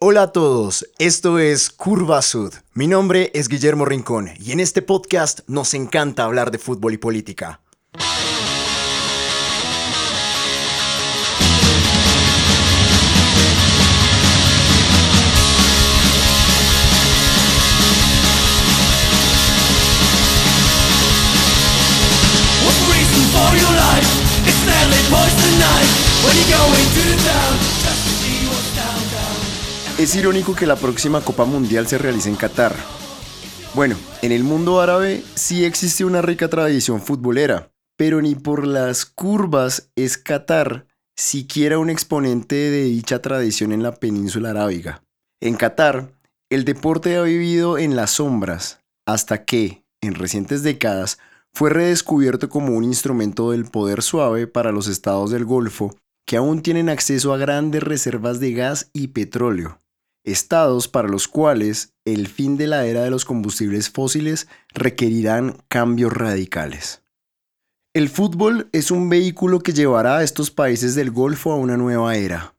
Hola a todos, esto es Curva Sud. Mi nombre es Guillermo Rincón y en este podcast nos encanta hablar de fútbol y política. Es irónico que la próxima Copa Mundial se realice en Qatar. Bueno, en el mundo árabe sí existe una rica tradición futbolera, pero ni por las curvas es Qatar siquiera un exponente de dicha tradición en la península arábiga. En Qatar, el deporte ha vivido en las sombras hasta que, en recientes décadas, fue redescubierto como un instrumento del poder suave para los estados del Golfo que aún tienen acceso a grandes reservas de gas y petróleo. Estados para los cuales el fin de la era de los combustibles fósiles requerirán cambios radicales. El fútbol es un vehículo que llevará a estos países del Golfo a una nueva era.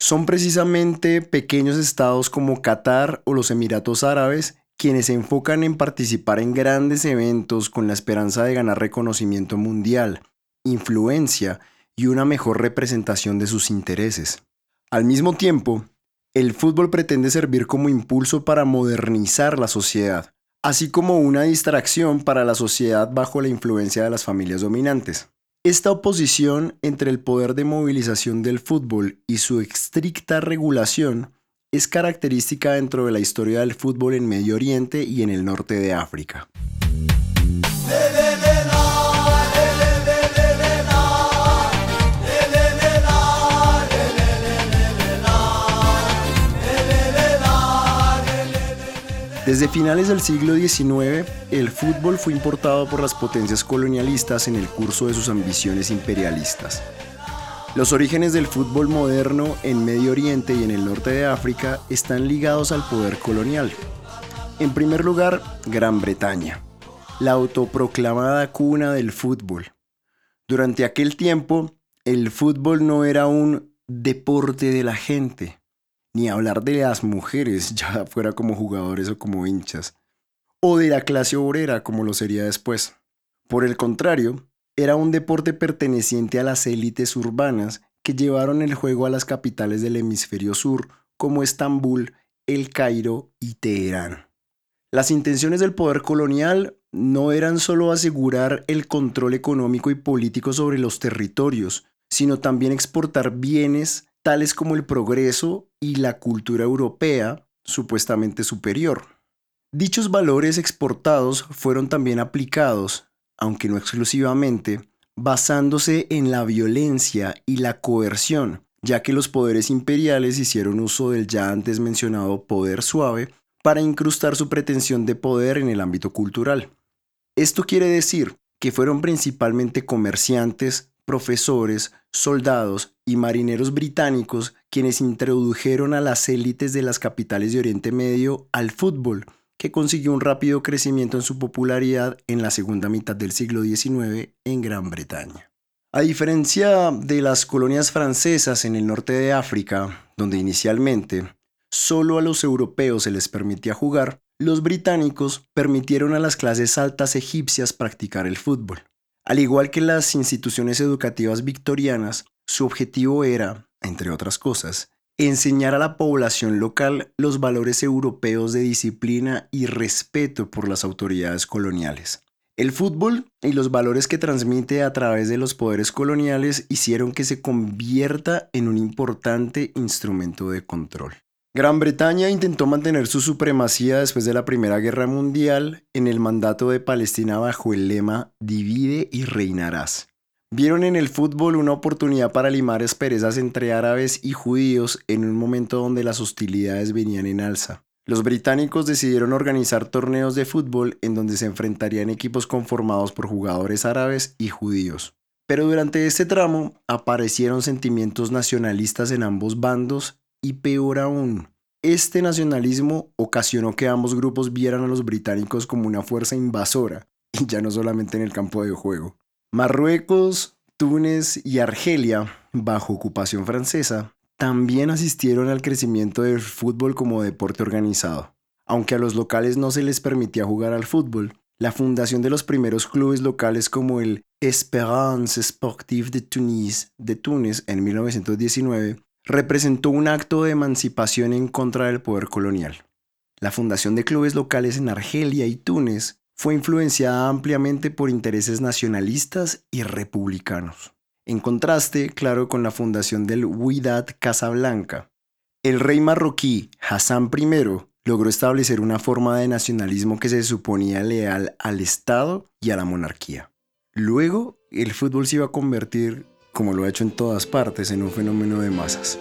Son precisamente pequeños estados como Qatar o los Emiratos Árabes quienes se enfocan en participar en grandes eventos con la esperanza de ganar reconocimiento mundial, influencia y una mejor representación de sus intereses. Al mismo tiempo, el fútbol pretende servir como impulso para modernizar la sociedad, así como una distracción para la sociedad bajo la influencia de las familias dominantes. Esta oposición entre el poder de movilización del fútbol y su estricta regulación es característica dentro de la historia del fútbol en Medio Oriente y en el norte de África. Desde finales del siglo XIX, el fútbol fue importado por las potencias colonialistas en el curso de sus ambiciones imperialistas. Los orígenes del fútbol moderno en Medio Oriente y en el norte de África están ligados al poder colonial. En primer lugar, Gran Bretaña, la autoproclamada cuna del fútbol. Durante aquel tiempo, el fútbol no era un deporte de la gente, ni hablar de las mujeres, ya fuera como jugadores o como hinchas, o de la clase obrera como lo sería después. Por el contrario, era un deporte perteneciente a las élites urbanas que llevaron el juego a las capitales del hemisferio sur como Estambul, El Cairo y Teherán. Las intenciones del poder colonial no eran solo asegurar el control económico y político sobre los territorios, sino también exportar bienes tales como el progreso y la cultura europea, supuestamente superior. Dichos valores exportados fueron también aplicados, aunque no exclusivamente, basándose en la violencia y la coerción, ya que los poderes imperiales hicieron uso del ya antes mencionado poder suave para incrustar su pretensión de poder en el ámbito cultural. Esto quiere decir que fueron principalmente comerciantes, profesores, soldados y marineros británicos quienes introdujeron a las élites de las capitales de Oriente Medio al fútbol, que consiguió un rápido crecimiento en su popularidad en la segunda mitad del siglo XIX en Gran Bretaña. A diferencia de las colonias francesas en el norte de África, donde inicialmente solo a los europeos se les permitía jugar, los británicos permitieron a las clases altas egipcias practicar el fútbol. Al igual que las instituciones educativas victorianas, su objetivo era, entre otras cosas, enseñar a la población local los valores europeos de disciplina y respeto por las autoridades coloniales. El fútbol y los valores que transmite a través de los poderes coloniales hicieron que se convierta en un importante instrumento de control. Gran Bretaña intentó mantener su supremacía después de la Primera Guerra Mundial en el mandato de Palestina bajo el lema Divide y reinarás. Vieron en el fútbol una oportunidad para limar asperezas entre árabes y judíos en un momento donde las hostilidades venían en alza. Los británicos decidieron organizar torneos de fútbol en donde se enfrentarían equipos conformados por jugadores árabes y judíos. Pero durante este tramo aparecieron sentimientos nacionalistas en ambos bandos y peor aún, este nacionalismo ocasionó que ambos grupos vieran a los británicos como una fuerza invasora, y ya no solamente en el campo de juego. Marruecos, Túnez y Argelia, bajo ocupación francesa, también asistieron al crecimiento del fútbol como deporte organizado. Aunque a los locales no se les permitía jugar al fútbol, la fundación de los primeros clubes locales como el Espérance Sportive de Tunis de Túnez en 1919 representó un acto de emancipación en contra del poder colonial. La fundación de clubes locales en Argelia y Túnez fue influenciada ampliamente por intereses nacionalistas y republicanos. En contraste, claro, con la fundación del Wydad Casablanca. El rey marroquí Hassan I logró establecer una forma de nacionalismo que se suponía leal al Estado y a la monarquía. Luego, el fútbol se iba a convertir, como lo ha hecho en todas partes, en un fenómeno de masas.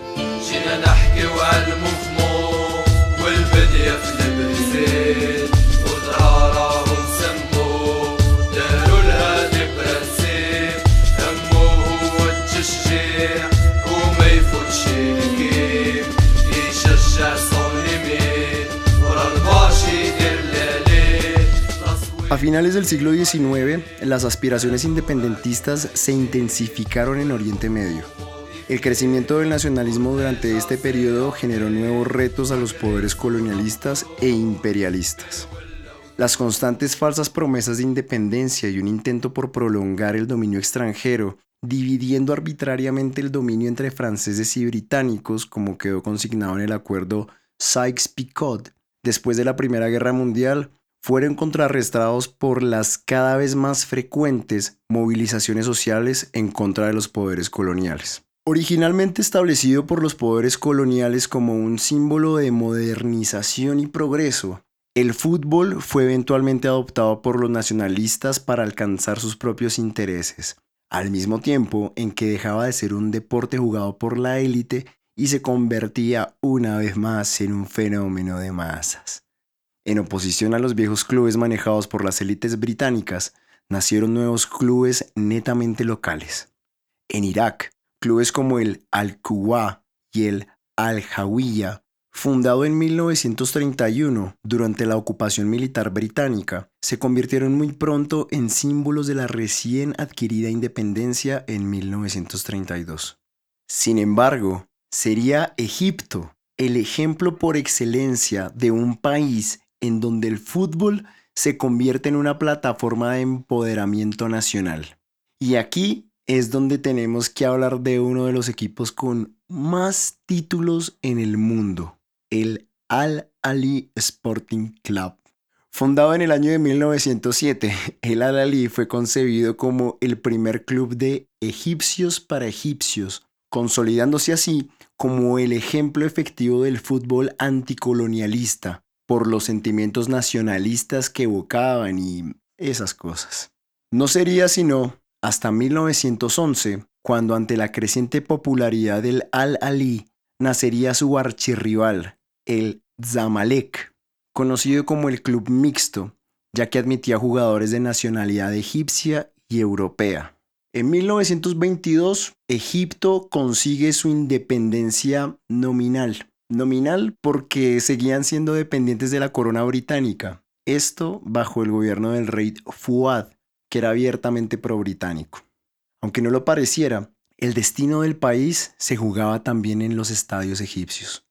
A finales del siglo XIX, las aspiraciones independentistas se intensificaron en Oriente Medio. El crecimiento del nacionalismo durante este periodo generó nuevos retos a los poderes colonialistas e imperialistas. Las constantes falsas promesas de independencia y un intento por prolongar el dominio extranjero, dividiendo arbitrariamente el dominio entre franceses y británicos, como quedó consignado en el acuerdo Sykes-Picot después de la Primera Guerra Mundial, fueron contrarrestados por las cada vez más frecuentes movilizaciones sociales en contra de los poderes coloniales. Originalmente establecido por los poderes coloniales como un símbolo de modernización y progreso, el fútbol fue eventualmente adoptado por los nacionalistas para alcanzar sus propios intereses, al mismo tiempo en que dejaba de ser un deporte jugado por la élite y se convertía una vez más en un fenómeno de masas. En oposición a los viejos clubes manejados por las élites británicas, nacieron nuevos clubes netamente locales. En Irak, clubes como el Al-Quwa y el Al-Hawiya, fundado en 1931 durante la ocupación militar británica, se convirtieron muy pronto en símbolos de la recién adquirida independencia en 1932. Sin embargo, sería Egipto el ejemplo por excelencia de un país en donde el fútbol se convierte en una plataforma de empoderamiento nacional. Y aquí es donde tenemos que hablar de uno de los equipos con más títulos en el mundo, el Al Ali Sporting Club. Fundado en el año de 1907, el Al Ali fue concebido como el primer club de egipcios para egipcios, consolidándose así como el ejemplo efectivo del fútbol anticolonialista, por los sentimientos nacionalistas que evocaban y esas cosas. No sería sino hasta 1911 cuando ante la creciente popularidad del Al-Ali nacería su archirrival, el Zamalek, conocido como el club mixto, ya que admitía jugadores de nacionalidad egipcia y europea. En 1922, Egipto consigue su independencia nominal Nominal porque seguían siendo dependientes de la corona británica, esto bajo el gobierno del rey Fuad, que era abiertamente pro-británico. Aunque no lo pareciera, el destino del país se jugaba también en los estadios egipcios.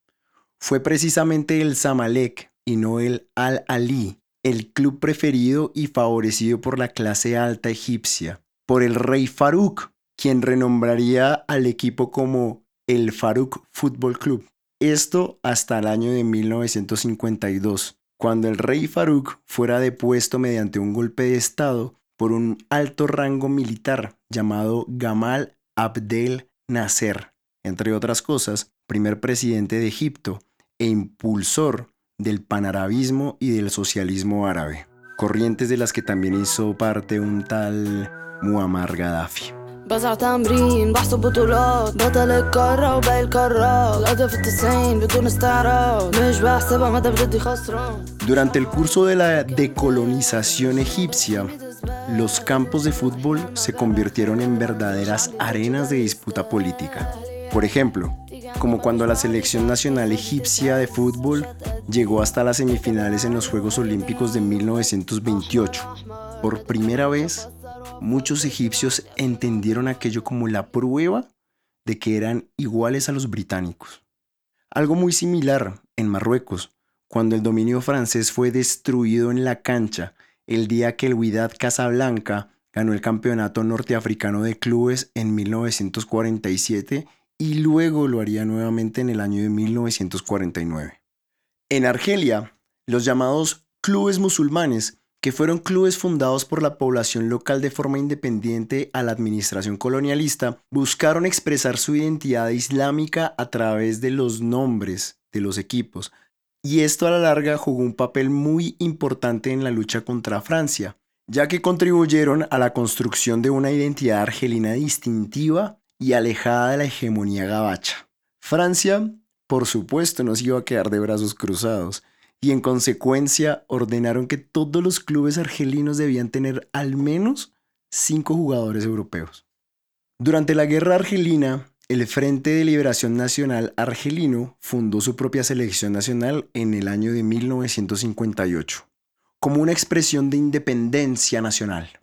Fue precisamente el Zamalek y no el Al-Ali, el club preferido y favorecido por la clase alta egipcia, por el rey Farouk, quien renombraría al equipo como el Farouk Football Club. Esto hasta el año de 1952, cuando el rey Farouk fuera depuesto mediante un golpe de Estado por un alto rango militar llamado Gamal Abdel Nasser, entre otras cosas, primer presidente de Egipto e impulsor del panarabismo y del socialismo árabe, corrientes de las que también hizo parte un tal Muammar Gaddafi. Durante el curso de la decolonización egipcia, los campos de fútbol se convirtieron en verdaderas arenas de disputa política. Por ejemplo, como cuando la selección nacional egipcia de fútbol llegó hasta las semifinales en los Juegos Olímpicos de 1928. Por primera vez, muchos egipcios entendieron aquello como la prueba de que eran iguales a los británicos. Algo muy similar en Marruecos, cuando el dominio francés fue destruido en la cancha el día que el Wydad Casablanca ganó el campeonato norteafricano de clubes en 1947 y luego lo haría nuevamente en el año de 1949. En Argelia, los llamados clubes musulmanes, que fueron clubes fundados por la población local de forma independiente a la administración colonialista, buscaron expresar su identidad islámica a través de los nombres de los equipos, y esto a la larga jugó un papel muy importante en la lucha contra Francia, ya que contribuyeron a la construcción de una identidad argelina distintiva y alejada de la hegemonía gabacha. Francia, por supuesto, no se iba a quedar de brazos cruzados, y en consecuencia ordenaron que todos los clubes argelinos debían tener al menos cinco jugadores europeos. Durante la guerra argelina, el Frente de Liberación Nacional Argelino fundó su propia selección nacional en el año de 1958, como una expresión de independencia nacional.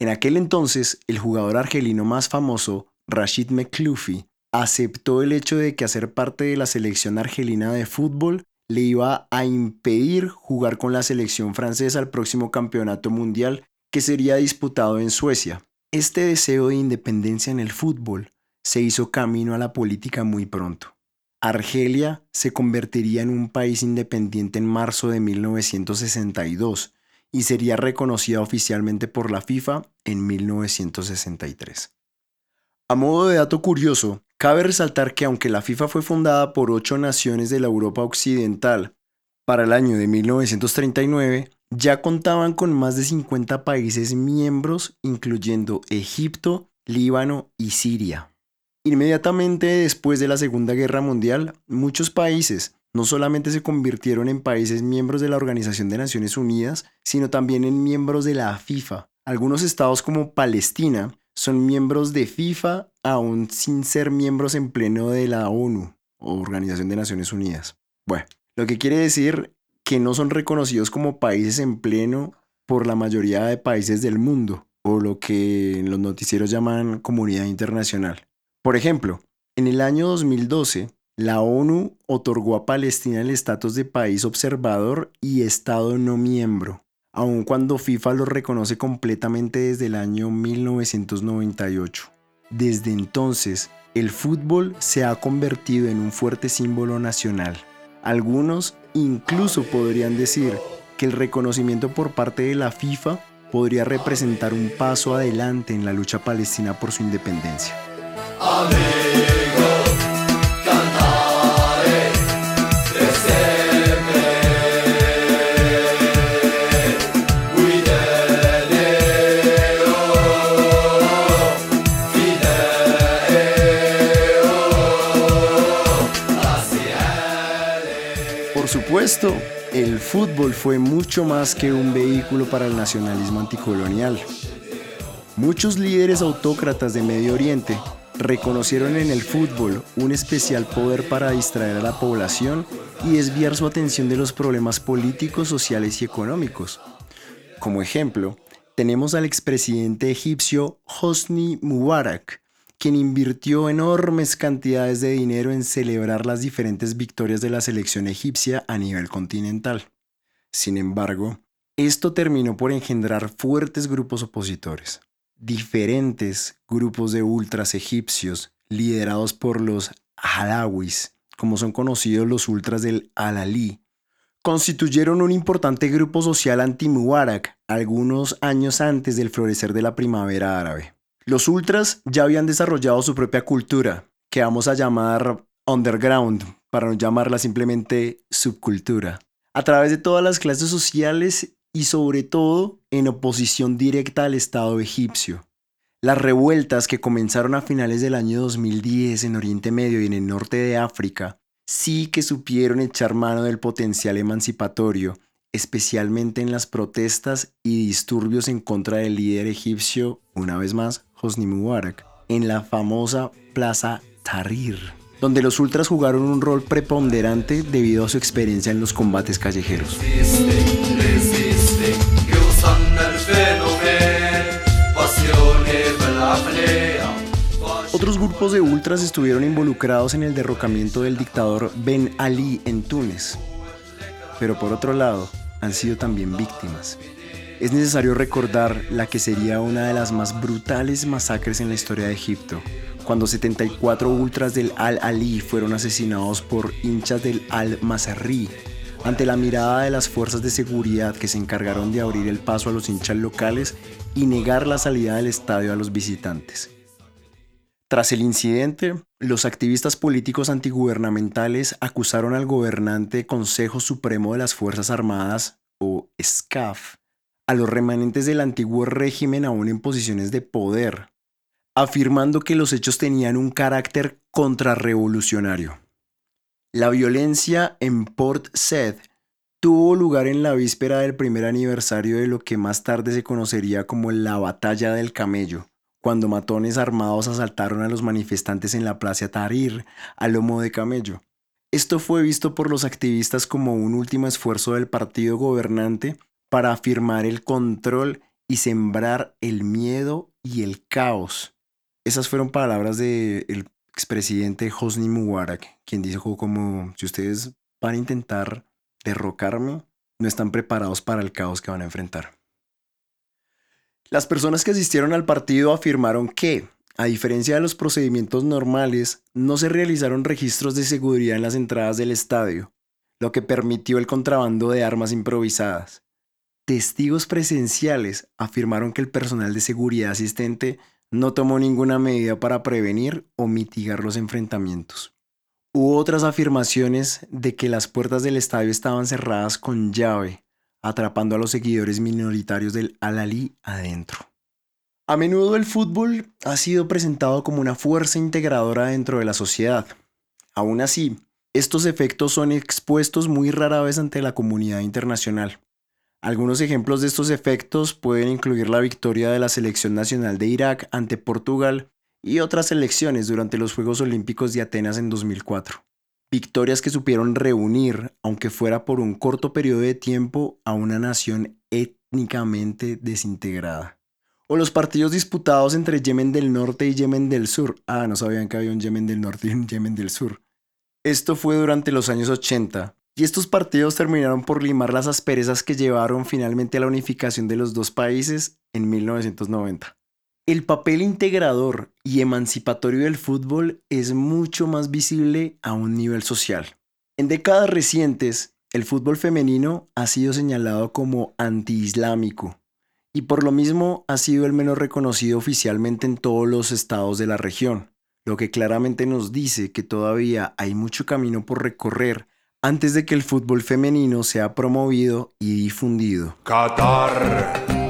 En aquel entonces, el jugador argelino más famoso, Rashid McCluffy, aceptó el hecho de que hacer parte de la selección argelina de fútbol le iba a impedir jugar con la selección francesa al próximo campeonato mundial que sería disputado en Suecia. Este deseo de independencia en el fútbol se hizo camino a la política muy pronto. Argelia se convertiría en un país independiente en marzo de 1962 y sería reconocida oficialmente por la FIFA en 1963. A modo de dato curioso, cabe resaltar que aunque la FIFA fue fundada por ocho naciones de la Europa Occidental para el año de 1939, ya contaban con más de 50 países miembros, incluyendo Egipto, Líbano y Siria. Inmediatamente después de la Segunda Guerra Mundial, muchos países no solamente se convirtieron en países miembros de la Organización de Naciones Unidas, sino también en miembros de la FIFA. Algunos estados como Palestina son miembros de FIFA aún sin ser miembros en pleno de la ONU o Organización de Naciones Unidas. Bueno, lo que quiere decir que no son reconocidos como países en pleno por la mayoría de países del mundo, o lo que los noticieros llaman comunidad internacional. Por ejemplo, en el año 2012, la ONU otorgó a Palestina el estatus de país observador y Estado no miembro aun cuando FIFA lo reconoce completamente desde el año 1998. Desde entonces, el fútbol se ha convertido en un fuerte símbolo nacional. Algunos incluso podrían decir que el reconocimiento por parte de la FIFA podría representar un paso adelante en la lucha palestina por su independencia. El fútbol fue mucho más que un vehículo para el nacionalismo anticolonial. Muchos líderes autócratas de Medio Oriente reconocieron en el fútbol un especial poder para distraer a la población y desviar su atención de los problemas políticos, sociales y económicos. Como ejemplo, tenemos al expresidente egipcio Hosni Mubarak, quien invirtió enormes cantidades de dinero en celebrar las diferentes victorias de la selección egipcia a nivel continental. Sin embargo, esto terminó por engendrar fuertes grupos opositores. Diferentes grupos de ultras egipcios, liderados por los Alawis, como son conocidos los ultras del Al-Ali, constituyeron un importante grupo social anti-Mubarak algunos años antes del florecer de la primavera árabe. Los ultras ya habían desarrollado su propia cultura, que vamos a llamar underground, para no llamarla simplemente subcultura, a través de todas las clases sociales y sobre todo en oposición directa al Estado egipcio. Las revueltas que comenzaron a finales del año 2010 en Oriente Medio y en el norte de África sí que supieron echar mano del potencial emancipatorio, especialmente en las protestas y disturbios en contra del líder egipcio, una vez más, Hosni Mubarak en la famosa Plaza Tahrir, donde los ultras jugaron un rol preponderante debido a su experiencia en los combates callejeros. Otro Otros grupos de ultras estuvieron involucrados en el derrocamiento del dictador Ben Ali en Túnez, pero por otro lado han sido también víctimas. Es necesario recordar la que sería una de las más brutales masacres en la historia de Egipto, cuando 74 ultras del Al-Ali fueron asesinados por hinchas del Al-Masri, ante la mirada de las fuerzas de seguridad que se encargaron de abrir el paso a los hinchas locales y negar la salida del estadio a los visitantes. Tras el incidente, los activistas políticos antigubernamentales acusaron al gobernante Consejo Supremo de las Fuerzas Armadas, o SCAF, a los remanentes del antiguo régimen aún en posiciones de poder, afirmando que los hechos tenían un carácter contrarrevolucionario. La violencia en Port Said tuvo lugar en la víspera del primer aniversario de lo que más tarde se conocería como la Batalla del Camello, cuando matones armados asaltaron a los manifestantes en la Plaza Tahrir a lomo de camello. Esto fue visto por los activistas como un último esfuerzo del partido gobernante para afirmar el control y sembrar el miedo y el caos. Esas fueron palabras del expresidente Hosni Mubarak, quien dijo como, si ustedes van a intentar derrocarme, no están preparados para el caos que van a enfrentar. Las personas que asistieron al partido afirmaron que, a diferencia de los procedimientos normales, no se realizaron registros de seguridad en las entradas del estadio, lo que permitió el contrabando de armas improvisadas. Testigos presenciales afirmaron que el personal de seguridad asistente no tomó ninguna medida para prevenir o mitigar los enfrentamientos. Hubo otras afirmaciones de que las puertas del estadio estaban cerradas con llave, atrapando a los seguidores minoritarios del Al-Ali adentro. A menudo el fútbol ha sido presentado como una fuerza integradora dentro de la sociedad. Aún así, estos efectos son expuestos muy rara vez ante la comunidad internacional. Algunos ejemplos de estos efectos pueden incluir la victoria de la selección nacional de Irak ante Portugal y otras elecciones durante los Juegos Olímpicos de Atenas en 2004. Victorias que supieron reunir, aunque fuera por un corto periodo de tiempo, a una nación étnicamente desintegrada. O los partidos disputados entre Yemen del Norte y Yemen del Sur. Ah, no sabían que había un Yemen del Norte y un Yemen del Sur. Esto fue durante los años 80, y estos partidos terminaron por limar las asperezas que llevaron finalmente a la unificación de los dos países en 1990. El papel integrador y emancipatorio del fútbol es mucho más visible a un nivel social. En décadas recientes, el fútbol femenino ha sido señalado como antiislámico y por lo mismo ha sido el menos reconocido oficialmente en todos los estados de la región, lo que claramente nos dice que todavía hay mucho camino por recorrer antes de que el fútbol femenino sea promovido y difundido. Qatar.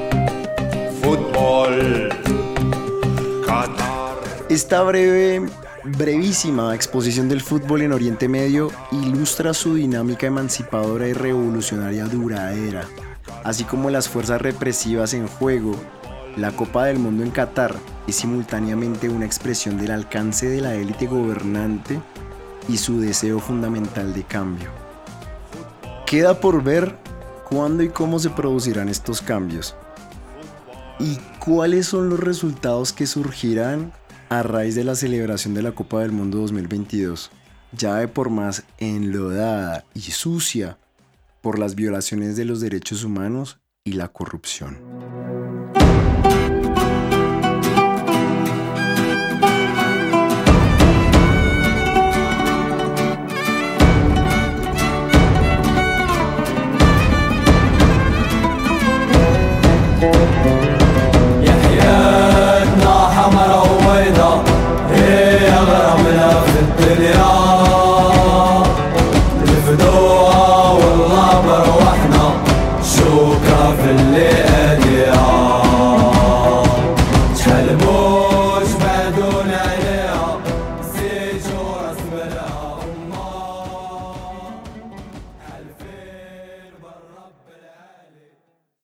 Esta breve, brevísima exposición del fútbol en Oriente Medio ilustra su dinámica emancipadora y revolucionaria duradera, así como las fuerzas represivas en juego. La Copa del Mundo en Qatar es simultáneamente una expresión del alcance de la élite gobernante y su deseo fundamental de cambio. Queda por ver cuándo y cómo se producirán estos cambios y cuáles son los resultados que surgirán a raíz de la celebración de la Copa del Mundo 2022, ya de por más enlodada y sucia por las violaciones de los derechos humanos y la corrupción.